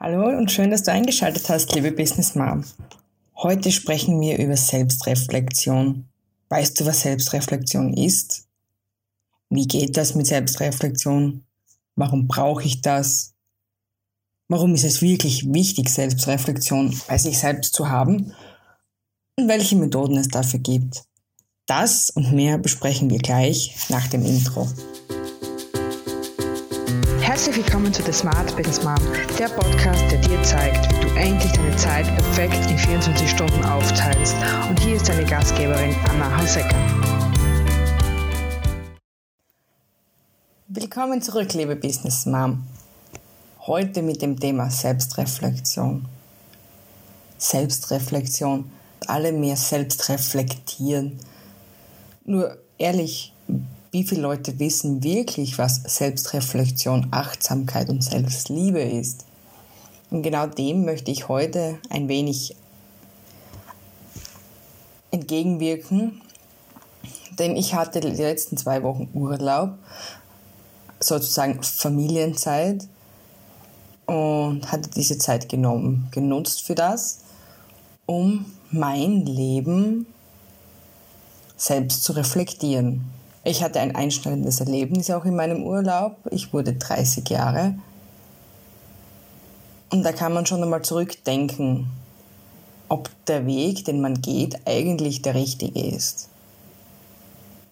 Hallo und schön, dass du eingeschaltet hast, liebe Business Mom. Heute sprechen wir über Selbstreflexion. Weißt du, was Selbstreflexion ist? Wie geht das mit Selbstreflexion? Warum brauche ich das? Warum ist es wirklich wichtig, Selbstreflexion bei sich selbst zu haben? Und welche Methoden es dafür gibt? Das und mehr besprechen wir gleich nach dem Intro. Herzlich willkommen zu The Smart Business Mom, der Podcast, der dir zeigt, wie du endlich deine Zeit perfekt in 24 Stunden aufteilst. Und hier ist deine Gastgeberin Anna Hasecker. Willkommen zurück, liebe Business Mom. Heute mit dem Thema Selbstreflexion. Selbstreflexion. Alle mehr selbst reflektieren. Nur ehrlich, wie viele Leute wissen wirklich, was Selbstreflexion, Achtsamkeit und Selbstliebe ist? Und genau dem möchte ich heute ein wenig entgegenwirken, denn ich hatte die letzten zwei Wochen Urlaub, sozusagen Familienzeit und hatte diese Zeit genommen, genutzt für das, um mein Leben selbst zu reflektieren. Ich hatte ein einschneidendes Erlebnis auch in meinem Urlaub. Ich wurde 30 Jahre. Und da kann man schon einmal zurückdenken, ob der Weg, den man geht, eigentlich der richtige ist.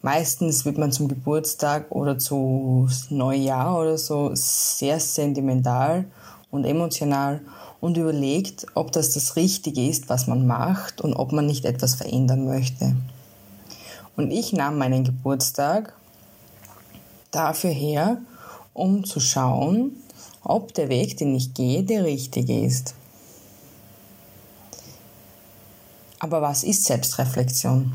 Meistens wird man zum Geburtstag oder zu Neujahr oder so sehr sentimental und emotional und überlegt, ob das das Richtige ist, was man macht und ob man nicht etwas verändern möchte. Und ich nahm meinen Geburtstag dafür her, um zu schauen, ob der Weg, den ich gehe, der richtige ist. Aber was ist Selbstreflexion?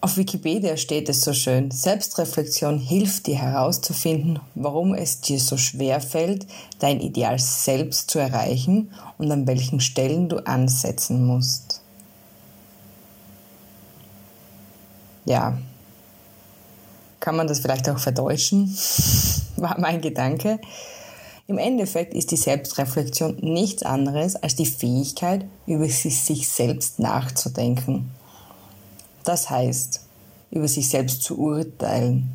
Auf Wikipedia steht es so schön, Selbstreflexion hilft dir herauszufinden, warum es dir so schwer fällt, dein Ideal selbst zu erreichen und an welchen Stellen du ansetzen musst. Ja, kann man das vielleicht auch verdeutschen, war mein Gedanke. Im Endeffekt ist die Selbstreflexion nichts anderes als die Fähigkeit, über sich selbst nachzudenken. Das heißt, über sich selbst zu urteilen.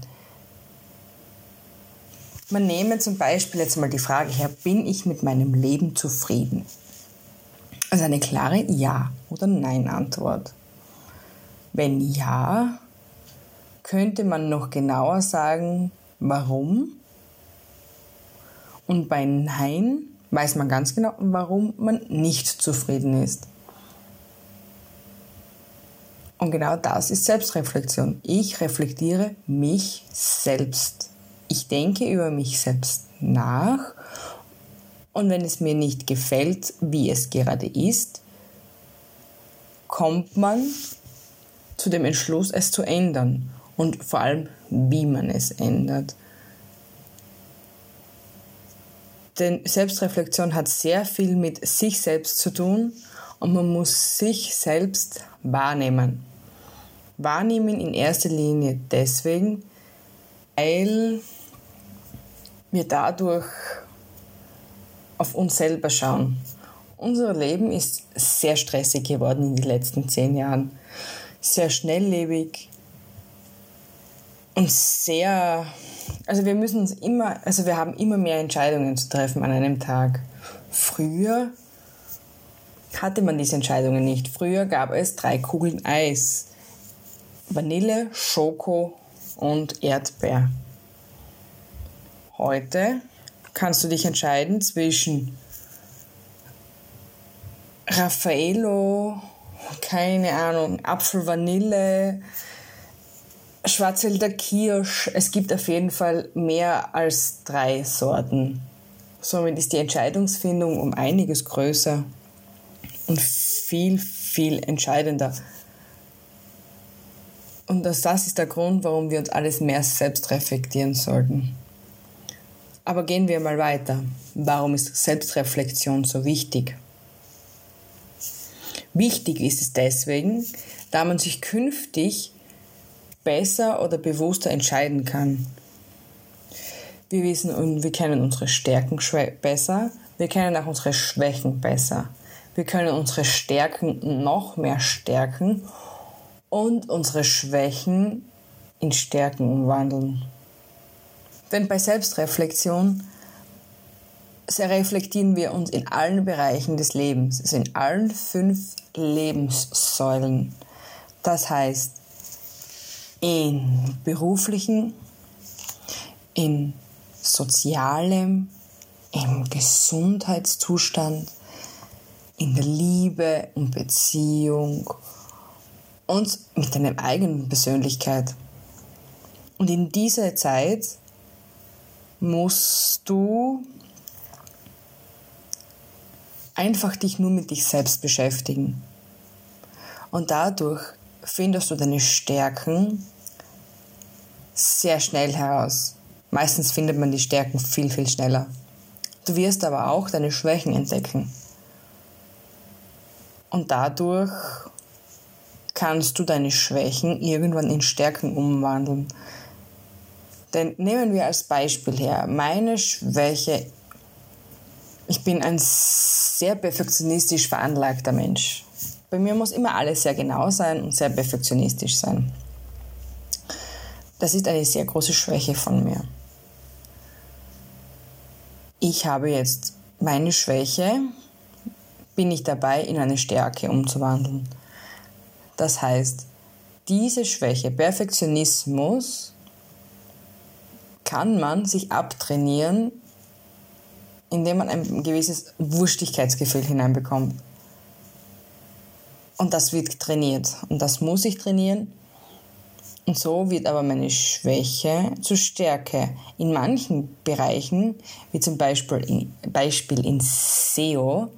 Man nehme zum Beispiel jetzt mal die Frage her, bin ich mit meinem Leben zufrieden? Also eine klare Ja- oder Nein-Antwort. Wenn ja, könnte man noch genauer sagen, warum. Und bei Nein weiß man ganz genau, warum man nicht zufrieden ist. Und genau das ist Selbstreflexion. Ich reflektiere mich selbst. Ich denke über mich selbst nach. Und wenn es mir nicht gefällt, wie es gerade ist, kommt man zu dem Entschluss, es zu ändern und vor allem, wie man es ändert. Denn Selbstreflexion hat sehr viel mit sich selbst zu tun und man muss sich selbst wahrnehmen. Wahrnehmen in erster Linie deswegen, weil wir dadurch auf uns selber schauen. Unser Leben ist sehr stressig geworden in den letzten zehn Jahren. Sehr schnelllebig, und sehr, also wir müssen uns immer, also wir haben immer mehr Entscheidungen zu treffen an einem Tag. Früher hatte man diese Entscheidungen nicht. Früher gab es drei Kugeln Eis. Vanille, Schoko und Erdbeer. Heute kannst du dich entscheiden zwischen Raffaello, keine Ahnung, Apfel, Vanille, Schwarzwälder Kirsch. Es gibt auf jeden Fall mehr als drei Sorten. Somit ist die Entscheidungsfindung um einiges größer und viel, viel entscheidender. Und das, das ist der Grund, warum wir uns alles mehr selbst reflektieren sollten. Aber gehen wir mal weiter. Warum ist Selbstreflexion so wichtig? Wichtig ist es deswegen, da man sich künftig besser oder bewusster entscheiden kann. Wir wissen und wir kennen unsere Stärken besser. Wir kennen auch unsere Schwächen besser. Wir können unsere Stärken noch mehr stärken und unsere Schwächen in Stärken umwandeln. Denn bei Selbstreflexion reflektieren wir uns in allen Bereichen des Lebens, also in allen fünf Lebenssäulen. Das heißt, in beruflichen, in sozialem, im Gesundheitszustand, in der Liebe und Beziehung und mit deiner eigenen Persönlichkeit. Und in dieser Zeit musst du einfach dich nur mit dich selbst beschäftigen. Und dadurch findest du deine Stärken sehr schnell heraus. Meistens findet man die Stärken viel, viel schneller. Du wirst aber auch deine Schwächen entdecken. Und dadurch kannst du deine Schwächen irgendwann in Stärken umwandeln. Denn nehmen wir als Beispiel her, meine Schwäche, ich bin ein sehr perfektionistisch veranlagter Mensch. Bei mir muss immer alles sehr genau sein und sehr perfektionistisch sein. Das ist eine sehr große Schwäche von mir. Ich habe jetzt meine Schwäche, bin ich dabei, in eine Stärke umzuwandeln. Das heißt, diese Schwäche, Perfektionismus, kann man sich abtrainieren, indem man ein gewisses Wurstigkeitsgefühl hineinbekommt. Und das wird trainiert. Und das muss ich trainieren. Und so wird aber meine Schwäche zur Stärke. In manchen Bereichen, wie zum Beispiel in, Beispiel in SEO,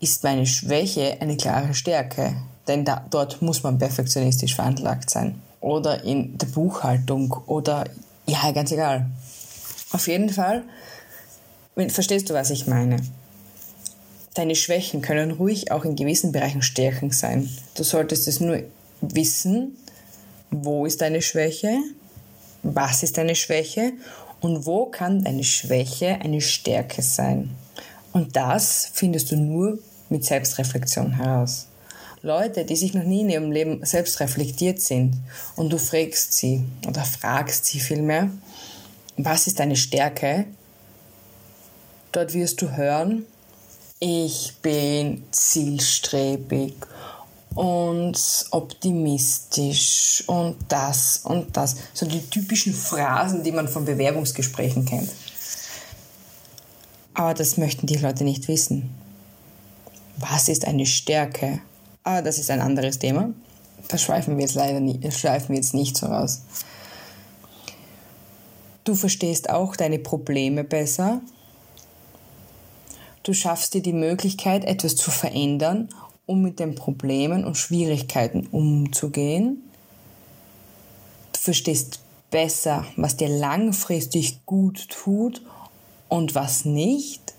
ist meine Schwäche eine klare Stärke. Denn da, dort muss man perfektionistisch veranlagt sein. Oder in der Buchhaltung oder ja, ganz egal. Auf jeden Fall, verstehst du, was ich meine? Deine Schwächen können ruhig auch in gewissen Bereichen Stärken sein. Du solltest es nur wissen, wo ist deine Schwäche, was ist deine Schwäche und wo kann deine Schwäche eine Stärke sein. Und das findest du nur mit Selbstreflexion heraus. Leute, die sich noch nie in ihrem Leben selbst reflektiert sind und du fragst sie oder fragst sie vielmehr, was ist deine Stärke? Dort wirst du hören, ich bin zielstrebig und optimistisch und das und das. So die typischen Phrasen, die man von Bewerbungsgesprächen kennt. Aber das möchten die Leute nicht wissen. Was ist eine Stärke? Aber das ist ein anderes Thema. Das schweifen wir jetzt leider nicht, schweifen wir jetzt nicht so raus. Du verstehst auch deine Probleme besser. Du schaffst dir die Möglichkeit, etwas zu verändern, um mit den Problemen und Schwierigkeiten umzugehen. Du verstehst besser, was dir langfristig gut tut und was nicht.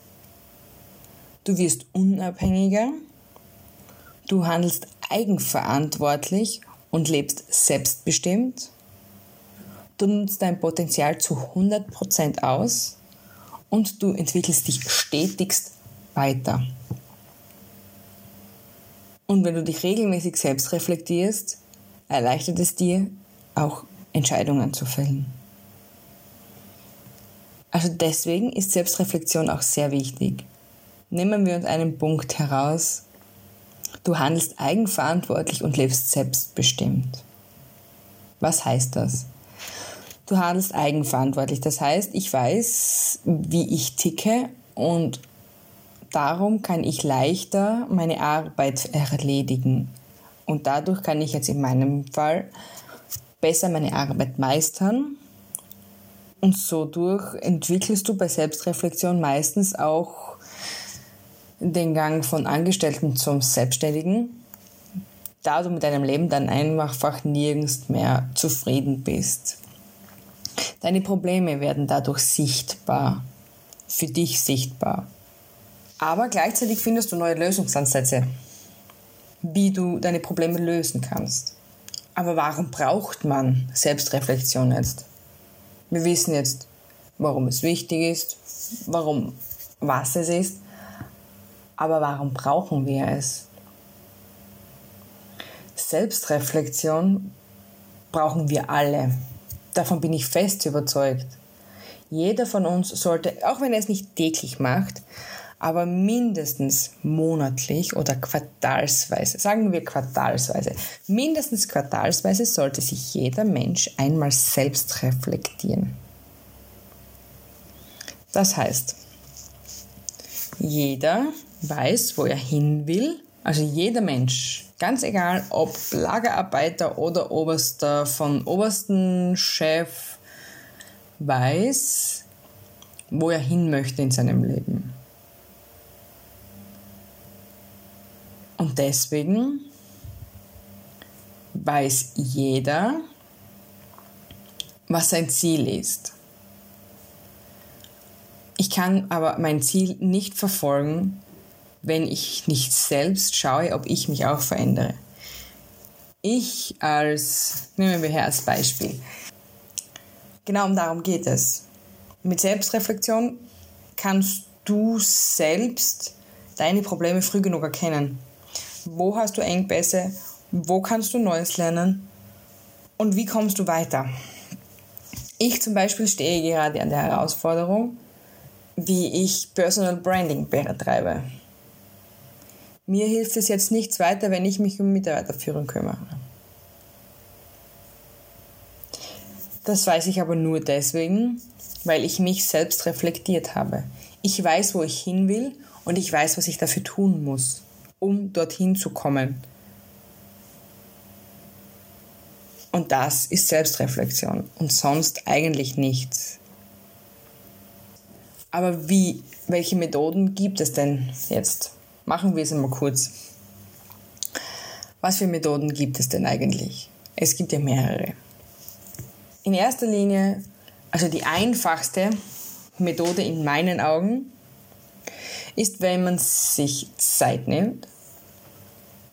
Du wirst unabhängiger. Du handelst eigenverantwortlich und lebst selbstbestimmt. Du nutzt dein Potenzial zu 100% aus und du entwickelst dich stetigst weiter. Und wenn du dich regelmäßig selbst reflektierst, erleichtert es dir auch Entscheidungen zu fällen. Also deswegen ist Selbstreflexion auch sehr wichtig. Nehmen wir uns einen Punkt heraus, Du handelst eigenverantwortlich und lebst selbstbestimmt. Was heißt das? Du handelst eigenverantwortlich. Das heißt, ich weiß, wie ich ticke und darum kann ich leichter meine Arbeit erledigen. Und dadurch kann ich jetzt in meinem Fall besser meine Arbeit meistern. Und so durch entwickelst du bei Selbstreflexion meistens auch den Gang von Angestellten zum Selbstständigen, da du mit deinem Leben dann einfach nirgends mehr zufrieden bist. Deine Probleme werden dadurch sichtbar, für dich sichtbar. Aber gleichzeitig findest du neue Lösungsansätze, wie du deine Probleme lösen kannst. Aber warum braucht man Selbstreflexion jetzt? Wir wissen jetzt, warum es wichtig ist, warum was es ist, aber warum brauchen wir es? Selbstreflexion brauchen wir alle. Davon bin ich fest überzeugt. Jeder von uns sollte, auch wenn er es nicht täglich macht, aber mindestens monatlich oder quartalsweise, sagen wir quartalsweise, mindestens quartalsweise sollte sich jeder Mensch einmal selbst reflektieren. Das heißt, jeder weiß, wo er hin will, also jeder Mensch, ganz egal ob Lagerarbeiter oder Oberster von obersten Chef, weiß, wo er hin möchte in seinem Leben. Und deswegen weiß jeder, was sein Ziel ist. Ich kann aber mein Ziel nicht verfolgen, wenn ich nicht selbst schaue, ob ich mich auch verändere. Ich als, nehmen wir her als Beispiel. Genau um darum geht es. Mit Selbstreflexion kannst du selbst deine Probleme früh genug erkennen. Wo hast du Engpässe? Wo kannst du Neues lernen? Und wie kommst du weiter? Ich zum Beispiel stehe gerade an der Herausforderung, wie ich Personal Branding betreibe. Mir hilft es jetzt nichts weiter, wenn ich mich um Mitarbeiterführung kümmere. Das weiß ich aber nur deswegen, weil ich mich selbst reflektiert habe. Ich weiß, wo ich hin will und ich weiß, was ich dafür tun muss um dorthin zu kommen. Und das ist Selbstreflexion und sonst eigentlich nichts. Aber wie, welche Methoden gibt es denn jetzt? Machen wir es einmal kurz. Was für Methoden gibt es denn eigentlich? Es gibt ja mehrere. In erster Linie, also die einfachste Methode in meinen Augen, ist, wenn man sich Zeit nimmt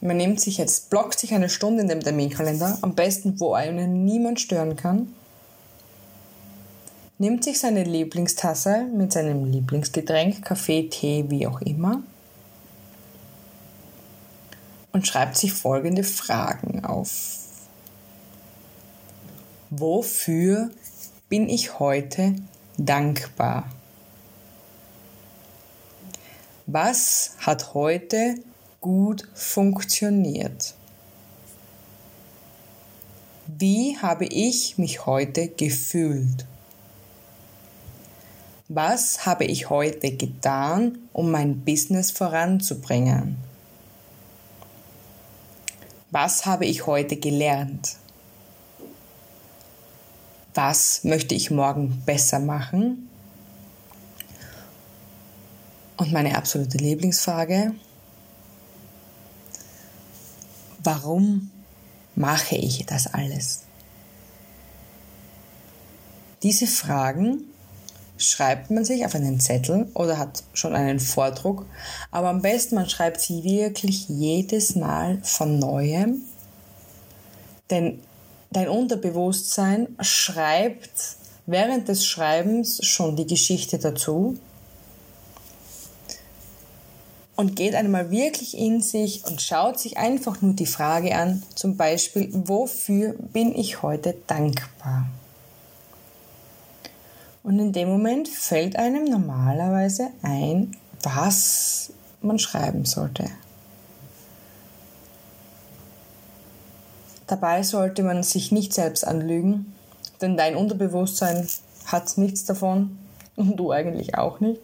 man nimmt sich jetzt, blockt sich eine Stunde in dem Terminkalender, am besten, wo einen niemand stören kann, nimmt sich seine Lieblingstasse mit seinem Lieblingsgetränk, Kaffee, Tee, wie auch immer, und schreibt sich folgende Fragen auf. Wofür bin ich heute dankbar? Was hat heute gut funktioniert. Wie habe ich mich heute gefühlt? Was habe ich heute getan, um mein Business voranzubringen? Was habe ich heute gelernt? Was möchte ich morgen besser machen? Und meine absolute Lieblingsfrage, warum mache ich das alles? Diese Fragen schreibt man sich auf einen Zettel oder hat schon einen Vordruck, aber am besten man schreibt sie wirklich jedes Mal von neuem, denn dein Unterbewusstsein schreibt während des Schreibens schon die Geschichte dazu und geht einmal wirklich in sich und schaut sich einfach nur die Frage an, zum Beispiel, wofür bin ich heute dankbar? Und in dem Moment fällt einem normalerweise ein, was man schreiben sollte. Dabei sollte man sich nicht selbst anlügen, denn dein Unterbewusstsein hat nichts davon und du eigentlich auch nicht.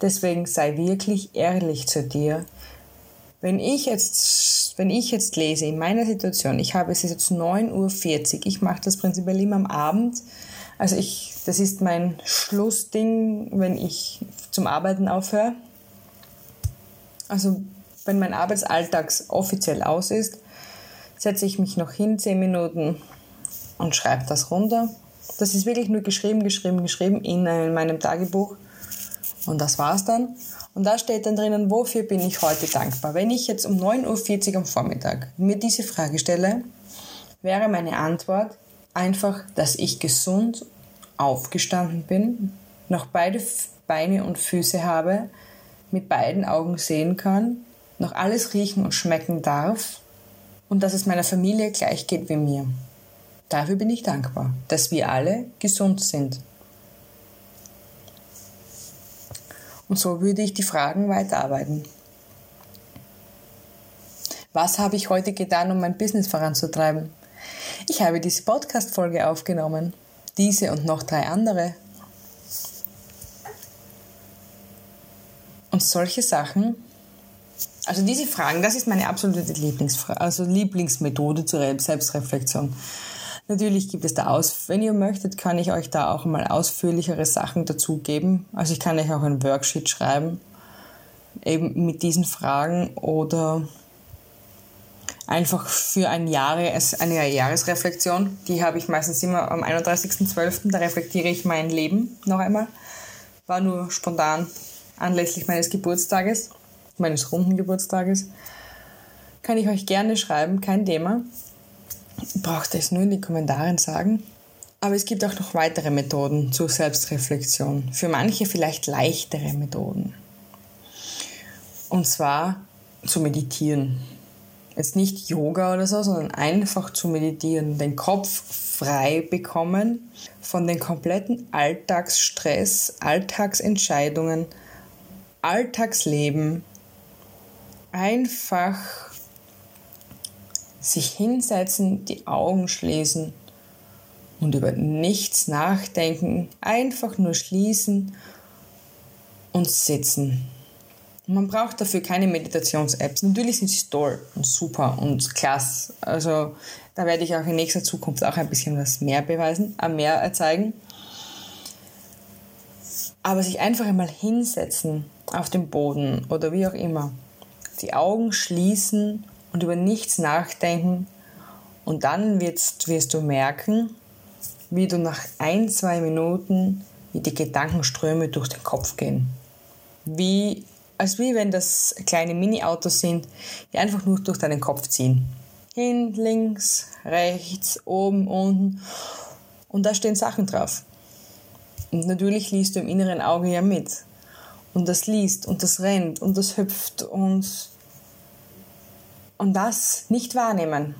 Deswegen sei wirklich ehrlich zu dir. Wenn ich jetzt, wenn ich jetzt lese in meiner Situation, ich habe es jetzt 9.40 Uhr, ich mache das prinzipiell immer am Abend. Also ich, das ist mein Schlussding, wenn ich zum Arbeiten aufhöre. Also wenn mein Arbeitsalltag offiziell aus ist, setze ich mich noch hin, 10 Minuten und schreibe das runter. Das ist wirklich nur geschrieben, geschrieben, geschrieben in meinem Tagebuch. Und das war's dann. Und da steht dann drinnen, wofür bin ich heute dankbar? Wenn ich jetzt um 9.40 Uhr am Vormittag mir diese Frage stelle, wäre meine Antwort einfach, dass ich gesund aufgestanden bin, noch beide Beine und Füße habe, mit beiden Augen sehen kann, noch alles riechen und schmecken darf und dass es meiner Familie gleich geht wie mir. Dafür bin ich dankbar, dass wir alle gesund sind. Und so würde ich die Fragen weiterarbeiten. Was habe ich heute getan, um mein Business voranzutreiben? Ich habe diese Podcast-Folge aufgenommen. Diese und noch drei andere. Und solche Sachen, also diese Fragen, das ist meine absolute Lieblingsfrage, also Lieblingsmethode zur Selbstreflexion. Natürlich gibt es da aus, wenn ihr möchtet, kann ich euch da auch mal ausführlichere Sachen dazu geben. Also ich kann euch auch ein Worksheet schreiben, eben mit diesen Fragen oder einfach für ein Jahres, eine Jahresreflexion. Die habe ich meistens immer am 31.12. Da reflektiere ich mein Leben noch einmal. War nur spontan anlässlich meines Geburtstages, meines runden Geburtstages. Kann ich euch gerne schreiben, kein Thema braucht es nur in die Kommentare sagen. Aber es gibt auch noch weitere Methoden zur Selbstreflexion. Für manche vielleicht leichtere Methoden. Und zwar zu meditieren. Jetzt nicht Yoga oder so, sondern einfach zu meditieren. Den Kopf frei bekommen von den kompletten Alltagsstress, Alltagsentscheidungen, Alltagsleben. Einfach sich hinsetzen, die Augen schließen und über nichts nachdenken, einfach nur schließen und sitzen. Man braucht dafür keine Meditations-Apps. Natürlich sind sie toll und super und klasse. Also da werde ich auch in nächster Zukunft auch ein bisschen was mehr beweisen, äh, mehr erzeigen. Aber sich einfach einmal hinsetzen auf dem Boden oder wie auch immer, die Augen schließen und über nichts nachdenken. Und dann wirst, wirst du merken, wie du nach ein, zwei Minuten, wie die Gedankenströme durch den Kopf gehen. Wie, als wie wenn das kleine Mini-Autos sind, die einfach nur durch deinen Kopf ziehen. Hin, links, rechts, oben, unten. Und da stehen Sachen drauf. Und natürlich liest du im inneren Auge ja mit. Und das liest und das rennt und das hüpft und und das nicht wahrnehmen.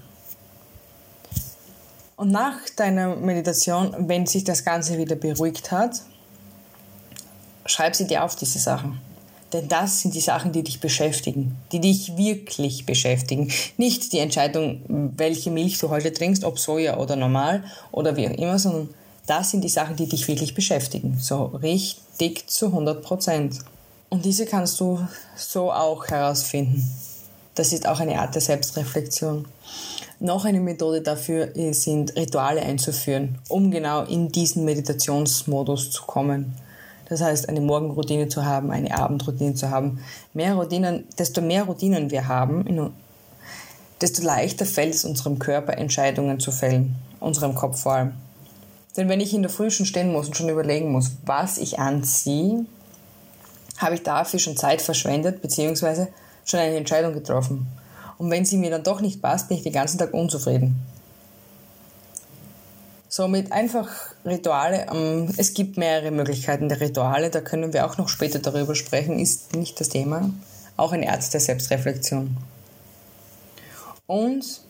Und nach deiner Meditation, wenn sich das Ganze wieder beruhigt hat, schreib sie dir auf, diese Sachen. Denn das sind die Sachen, die dich beschäftigen, die dich wirklich beschäftigen. Nicht die Entscheidung, welche Milch du heute trinkst, ob Soja oder normal oder wie auch immer, sondern das sind die Sachen, die dich wirklich beschäftigen. So richtig zu 100 Prozent. Und diese kannst du so auch herausfinden. Das ist auch eine Art der Selbstreflexion. Noch eine Methode dafür sind Rituale einzuführen, um genau in diesen Meditationsmodus zu kommen. Das heißt, eine Morgenroutine zu haben, eine Abendroutine zu haben. Mehr Routinen, desto mehr Routinen wir haben, desto leichter fällt es unserem Körper, Entscheidungen zu fällen, unserem Kopf vor allem. Denn wenn ich in der Früh schon stehen muss und schon überlegen muss, was ich anziehe, habe ich dafür schon Zeit verschwendet, beziehungsweise schon eine Entscheidung getroffen. Und wenn sie mir dann doch nicht passt, bin ich den ganzen Tag unzufrieden. Somit einfach Rituale. Ähm, es gibt mehrere Möglichkeiten der Rituale, da können wir auch noch später darüber sprechen, ist nicht das Thema. Auch eine Art der Selbstreflexion. Und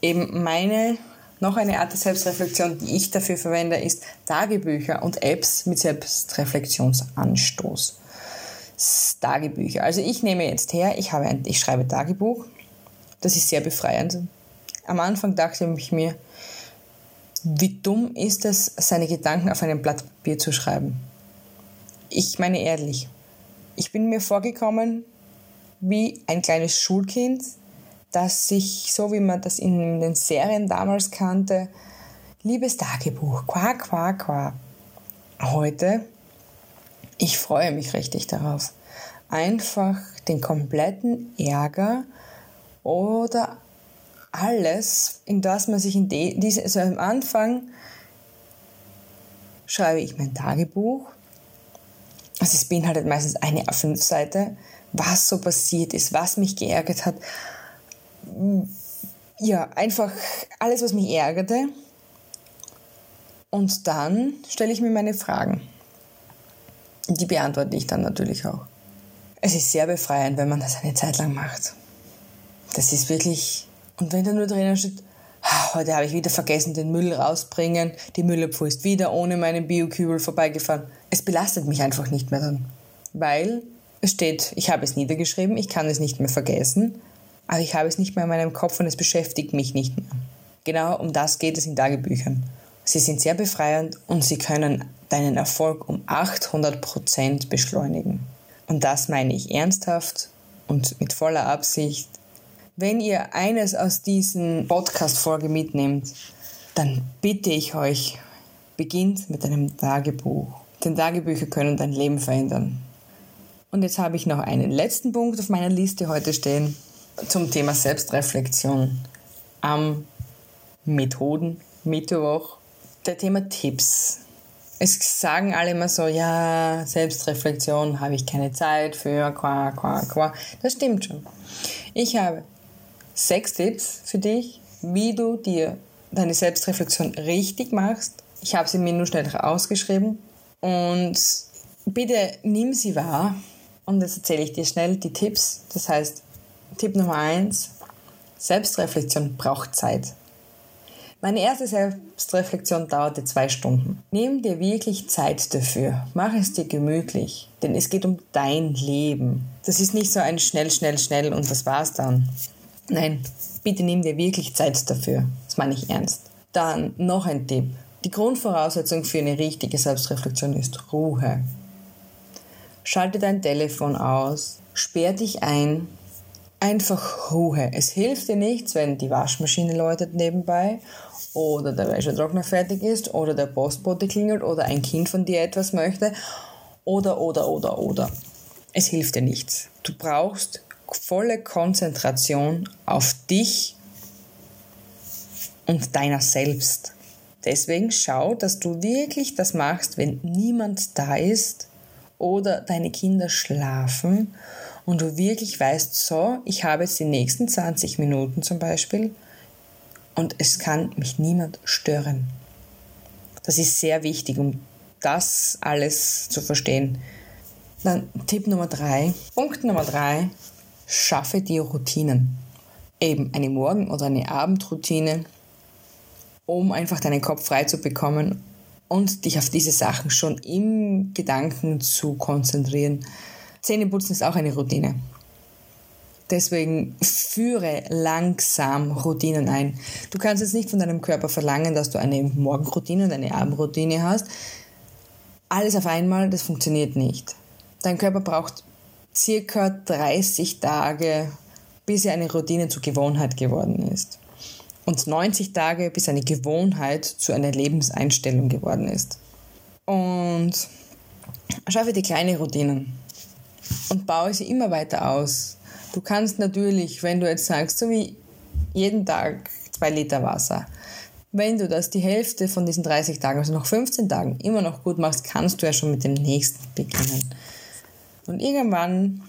eben meine, noch eine Art der Selbstreflexion, die ich dafür verwende, ist Tagebücher und Apps mit Selbstreflexionsanstoß. Tagebücher. Also ich nehme jetzt her, ich, habe ein, ich schreibe Tagebuch. Das ist sehr befreiend. Am Anfang dachte ich mir, wie dumm ist es, seine Gedanken auf einem Blatt Papier zu schreiben. Ich meine ehrlich, ich bin mir vorgekommen wie ein kleines Schulkind, das sich, so wie man das in den Serien damals kannte, liebes Tagebuch, quak, quak, quak. Heute ich freue mich richtig darauf. Einfach den kompletten Ärger oder alles, in das man sich in die, diese, also am Anfang schreibe ich mein Tagebuch. Also es beinhaltet meistens eine A5-Seite, was so passiert ist, was mich geärgert hat. Ja, einfach alles, was mich ärgerte. Und dann stelle ich mir meine Fragen. Die beantworte ich dann natürlich auch. Es ist sehr befreiend, wenn man das eine Zeit lang macht. Das ist wirklich. Und wenn da nur drinnen steht, heute habe ich wieder vergessen, den Müll rausbringen, die Müllabfuhr ist wieder ohne meinen Biokübel vorbeigefahren. Es belastet mich einfach nicht mehr dann. Weil es steht, ich habe es niedergeschrieben, ich kann es nicht mehr vergessen, aber ich habe es nicht mehr in meinem Kopf und es beschäftigt mich nicht mehr. Genau um das geht es in Tagebüchern. Sie sind sehr befreiend und sie können deinen Erfolg um 800% beschleunigen. Und das meine ich ernsthaft und mit voller Absicht. Wenn ihr eines aus diesen Podcast-Folge mitnehmt, dann bitte ich euch, beginnt mit einem Tagebuch. Denn Tagebücher können dein Leben verändern. Und jetzt habe ich noch einen letzten Punkt auf meiner Liste heute stehen zum Thema Selbstreflexion am Methoden Mittwoch der Thema Tipps. Es sagen alle immer so, ja, Selbstreflexion habe ich keine Zeit für, qua, qua, qua. Das stimmt schon. Ich habe sechs Tipps für dich, wie du dir deine Selbstreflexion richtig machst. Ich habe sie mir nur schnell ausgeschrieben und bitte nimm sie wahr und jetzt erzähle ich dir schnell die Tipps. Das heißt, Tipp Nummer eins: Selbstreflexion braucht Zeit. Meine erste Selbstreflexion dauerte zwei Stunden. Nimm dir wirklich Zeit dafür. Mach es dir gemütlich, denn es geht um dein Leben. Das ist nicht so ein schnell, schnell, schnell und das war's dann. Nein, bitte nimm dir wirklich Zeit dafür. Das meine ich ernst. Dann noch ein Tipp. Die Grundvoraussetzung für eine richtige Selbstreflexion ist Ruhe. Schalte dein Telefon aus, sperr dich ein, einfach Ruhe. Es hilft dir nichts, wenn die Waschmaschine läutet nebenbei oder der Wäschetrockner fertig ist oder der Postbote klingelt oder ein Kind von dir etwas möchte oder, oder, oder, oder. Es hilft dir nichts. Du brauchst volle Konzentration auf dich und deiner selbst. Deswegen schau, dass du wirklich das machst, wenn niemand da ist oder deine Kinder schlafen und du wirklich weißt, so, ich habe jetzt die nächsten 20 Minuten zum Beispiel und es kann mich niemand stören. Das ist sehr wichtig, um das alles zu verstehen. Dann Tipp Nummer drei. Punkt Nummer drei. Schaffe dir Routinen. Eben eine Morgen- oder eine Abendroutine, um einfach deinen Kopf frei zu bekommen und dich auf diese Sachen schon im Gedanken zu konzentrieren. Zähneputzen ist auch eine Routine. Deswegen führe langsam Routinen ein. Du kannst jetzt nicht von deinem Körper verlangen, dass du eine Morgenroutine und eine Abendroutine hast. Alles auf einmal, das funktioniert nicht. Dein Körper braucht circa 30 Tage, bis er eine Routine zur Gewohnheit geworden ist und 90 Tage, bis eine Gewohnheit zu einer Lebenseinstellung geworden ist. Und schaffe dir kleine Routinen und baue sie immer weiter aus. Du kannst natürlich, wenn du jetzt sagst, so wie jeden Tag zwei Liter Wasser, wenn du das die Hälfte von diesen 30 Tagen, also noch 15 Tagen, immer noch gut machst, kannst du ja schon mit dem nächsten beginnen. Und irgendwann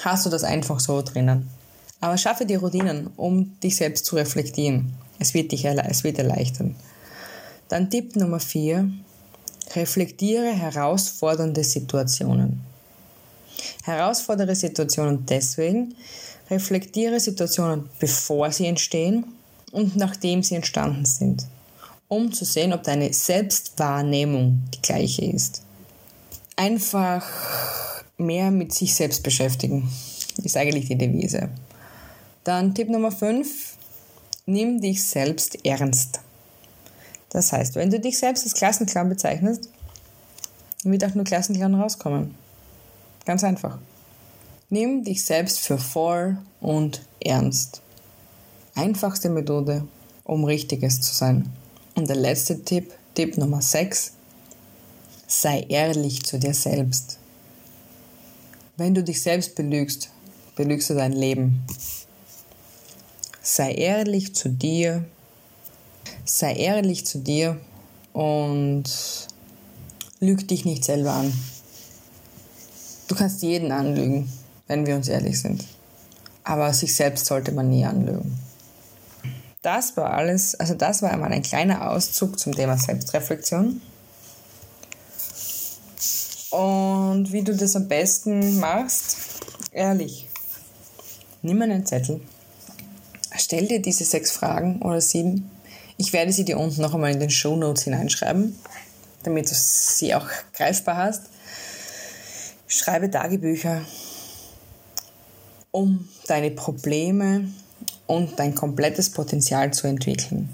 hast du das einfach so drinnen. Aber schaffe dir Routinen, um dich selbst zu reflektieren. Es wird dich es wird erleichtern. Dann Tipp Nummer 4. Reflektiere herausfordernde Situationen. Herausfordere Situationen deswegen, reflektiere Situationen, bevor sie entstehen und nachdem sie entstanden sind, um zu sehen, ob deine Selbstwahrnehmung die gleiche ist. Einfach mehr mit sich selbst beschäftigen, ist eigentlich die Devise. Dann Tipp Nummer 5. Nimm dich selbst ernst. Das heißt, wenn du dich selbst als Klassenclown bezeichnest, wird auch nur Klassenclown rauskommen. Ganz einfach. Nimm dich selbst für voll und ernst. Einfachste Methode, um Richtiges zu sein. Und der letzte Tipp, Tipp Nummer 6. Sei ehrlich zu dir selbst. Wenn du dich selbst belügst, belügst du dein Leben. Sei ehrlich zu dir. Sei ehrlich zu dir und lüg dich nicht selber an. Du kannst jeden anlügen, wenn wir uns ehrlich sind. Aber sich selbst sollte man nie anlügen. Das war alles, also das war einmal ein kleiner Auszug zum Thema Selbstreflexion. Und wie du das am besten machst, ehrlich, nimm einen Zettel, stell dir diese sechs Fragen oder sieben. Ich werde sie dir unten noch einmal in den Show Notes hineinschreiben, damit du sie auch greifbar hast. Schreibe Tagebücher, um deine Probleme und dein komplettes Potenzial zu entwickeln.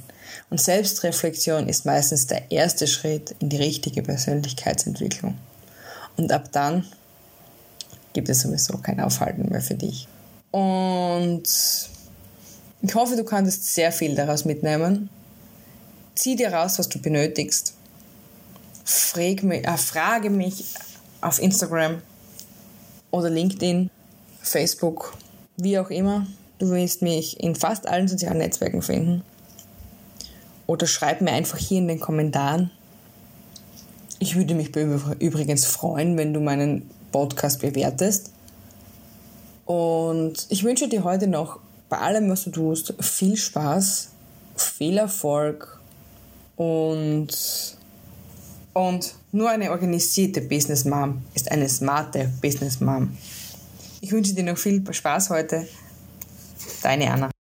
Und Selbstreflexion ist meistens der erste Schritt in die richtige Persönlichkeitsentwicklung. Und ab dann gibt es sowieso kein Aufhalten mehr für dich. Und ich hoffe, du kannst sehr viel daraus mitnehmen. Zieh dir raus, was du benötigst. Frag mich, äh, frage mich auf Instagram oder LinkedIn, Facebook, wie auch immer. Du wirst mich in fast allen sozialen Netzwerken finden. Oder schreib mir einfach hier in den Kommentaren. Ich würde mich übrigens freuen, wenn du meinen Podcast bewertest. Und ich wünsche dir heute noch bei allem, was du tust, viel Spaß, viel Erfolg und, und nur eine organisierte Business Mom ist eine smarte Business Mom. Ich wünsche dir noch viel Spaß heute. Deine Anna.